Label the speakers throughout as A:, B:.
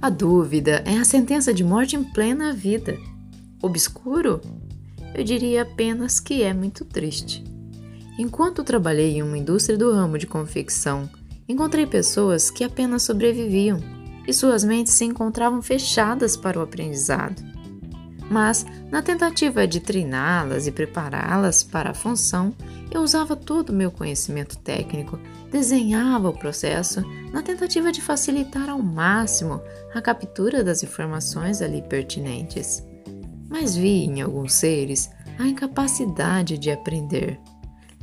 A: A dúvida é a sentença de morte em plena vida. Obscuro? Eu diria apenas que é muito triste. Enquanto trabalhei em uma indústria do ramo de confecção, encontrei pessoas que apenas sobreviviam e suas mentes se encontravam fechadas para o aprendizado. Mas, na tentativa de treiná-las e prepará-las para a função, eu usava todo o meu conhecimento técnico, desenhava o processo na tentativa de facilitar ao máximo a captura das informações ali pertinentes. Mas vi em alguns seres a incapacidade de aprender.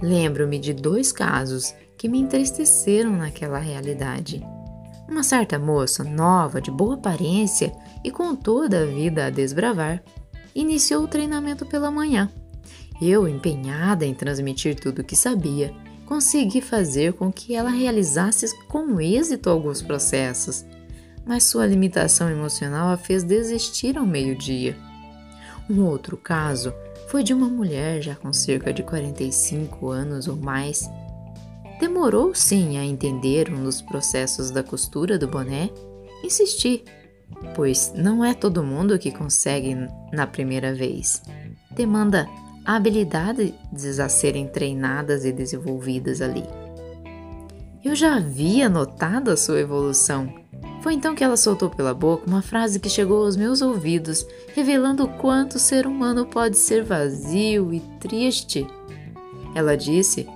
A: Lembro-me de dois casos que me entristeceram naquela realidade. Uma certa moça, nova, de boa aparência e com toda a vida a desbravar, iniciou o treinamento pela manhã eu, empenhada em transmitir tudo o que sabia, consegui fazer com que ela realizasse com êxito alguns processos, mas sua limitação emocional a fez desistir ao meio-dia. Um outro caso foi de uma mulher já com cerca de 45 anos ou mais. Demorou sim a entender um dos processos da costura do boné. Insisti, pois não é todo mundo que consegue na primeira vez. Demanda habilidades a serem treinadas e desenvolvidas ali. Eu já havia notado a sua evolução. Foi então que ela soltou pela boca uma frase que chegou aos meus ouvidos, revelando o quanto o ser humano pode ser vazio e triste. Ela disse: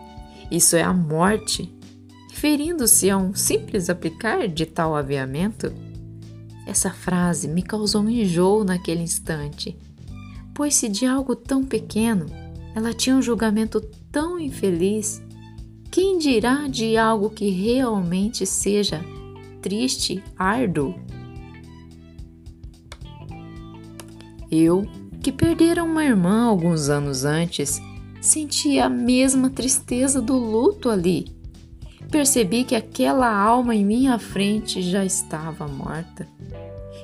A: Isso é a morte, referindo-se a um simples aplicar de tal aviamento. Essa frase me causou um enjoo naquele instante pois se de algo tão pequeno ela tinha um julgamento tão infeliz, quem dirá de algo que realmente seja triste, árduo? Eu, que perdera uma irmã alguns anos antes, sentia a mesma tristeza do luto ali. Percebi que aquela alma em minha frente já estava morta.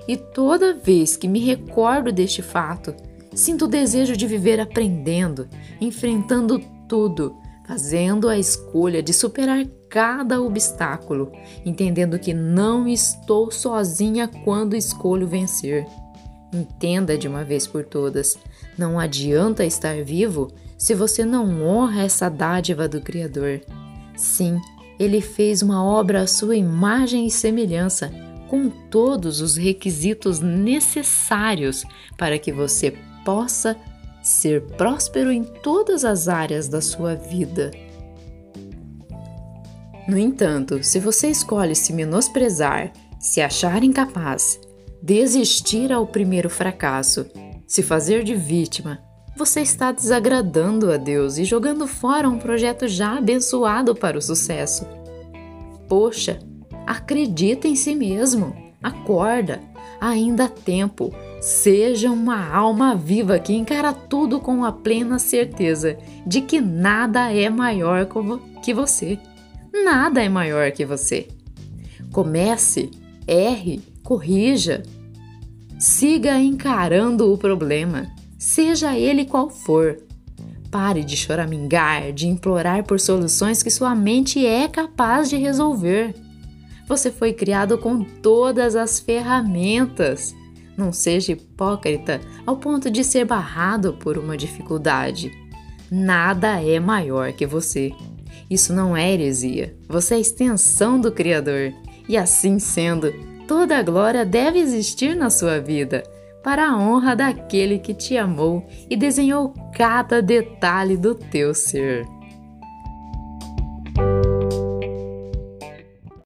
A: E toda vez que me recordo deste fato, Sinto o desejo de viver aprendendo, enfrentando tudo, fazendo a escolha de superar cada obstáculo, entendendo que não estou sozinha quando escolho vencer. Entenda de uma vez por todas: não adianta estar vivo se você não honra essa dádiva do Criador. Sim, ele fez uma obra à sua imagem e semelhança, com todos os requisitos necessários para que você possa ser próspero em todas as áreas da sua vida. No entanto, se você escolhe se menosprezar, se achar incapaz, desistir ao primeiro fracasso, se fazer de vítima, você está desagradando a Deus e jogando fora um projeto já abençoado para o sucesso. Poxa, acredita em si mesmo, acorda, ainda há tempo. Seja uma alma viva que encara tudo com a plena certeza de que nada é maior que você. Nada é maior que você. Comece, erre, corrija. Siga encarando o problema, seja ele qual for. Pare de choramingar, de implorar por soluções que sua mente é capaz de resolver. Você foi criado com todas as ferramentas. Não seja hipócrita ao ponto de ser barrado por uma dificuldade. Nada é maior que você. Isso não é heresia. Você é extensão do Criador. E assim sendo, toda a glória deve existir na sua vida, para a honra daquele que te amou e desenhou cada detalhe do teu ser.